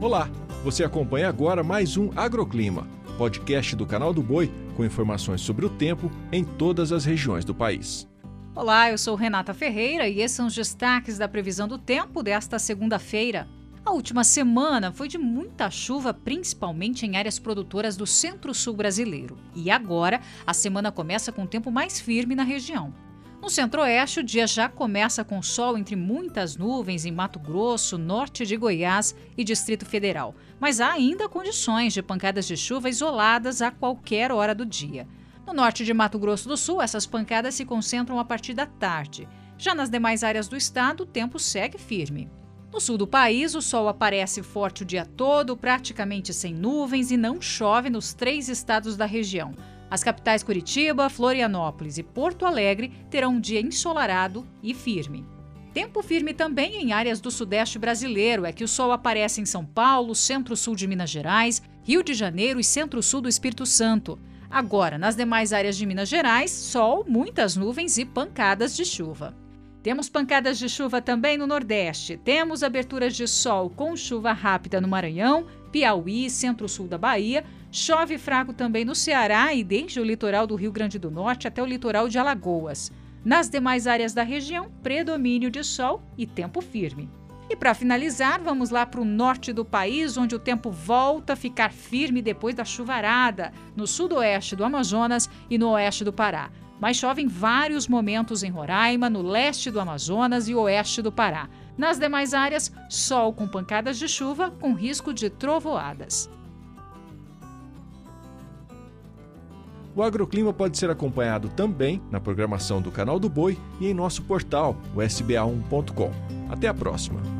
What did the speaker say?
Olá, você acompanha agora mais um Agroclima, podcast do canal do Boi com informações sobre o tempo em todas as regiões do país. Olá, eu sou Renata Ferreira e esses são os destaques da previsão do tempo desta segunda-feira. A última semana foi de muita chuva, principalmente em áreas produtoras do centro-sul brasileiro. E agora, a semana começa com tempo mais firme na região. No centro-oeste, o dia já começa com sol entre muitas nuvens em Mato Grosso, norte de Goiás e Distrito Federal, mas há ainda condições de pancadas de chuva isoladas a qualquer hora do dia. No norte de Mato Grosso do Sul, essas pancadas se concentram a partir da tarde. Já nas demais áreas do estado, o tempo segue firme. No sul do país, o sol aparece forte o dia todo, praticamente sem nuvens e não chove nos três estados da região. As capitais Curitiba, Florianópolis e Porto Alegre terão um dia ensolarado e firme. Tempo firme também em áreas do sudeste brasileiro é que o sol aparece em São Paulo, centro-sul de Minas Gerais, Rio de Janeiro e centro-sul do Espírito Santo. Agora, nas demais áreas de Minas Gerais, sol, muitas nuvens e pancadas de chuva. Temos pancadas de chuva também no Nordeste. Temos aberturas de sol com chuva rápida no Maranhão, Piauí, centro-sul da Bahia, Chove fraco também no Ceará e desde o litoral do Rio Grande do Norte até o litoral de Alagoas. Nas demais áreas da região, predomínio de sol e tempo firme. E para finalizar, vamos lá para o norte do país, onde o tempo volta a ficar firme depois da chuvarada, no sudoeste do Amazonas e no oeste do Pará. Mas chove em vários momentos em Roraima, no leste do Amazonas e oeste do Pará. Nas demais áreas, sol com pancadas de chuva, com risco de trovoadas. O agroclima pode ser acompanhado também na programação do Canal do Boi e em nosso portal, o sba1.com. Até a próxima!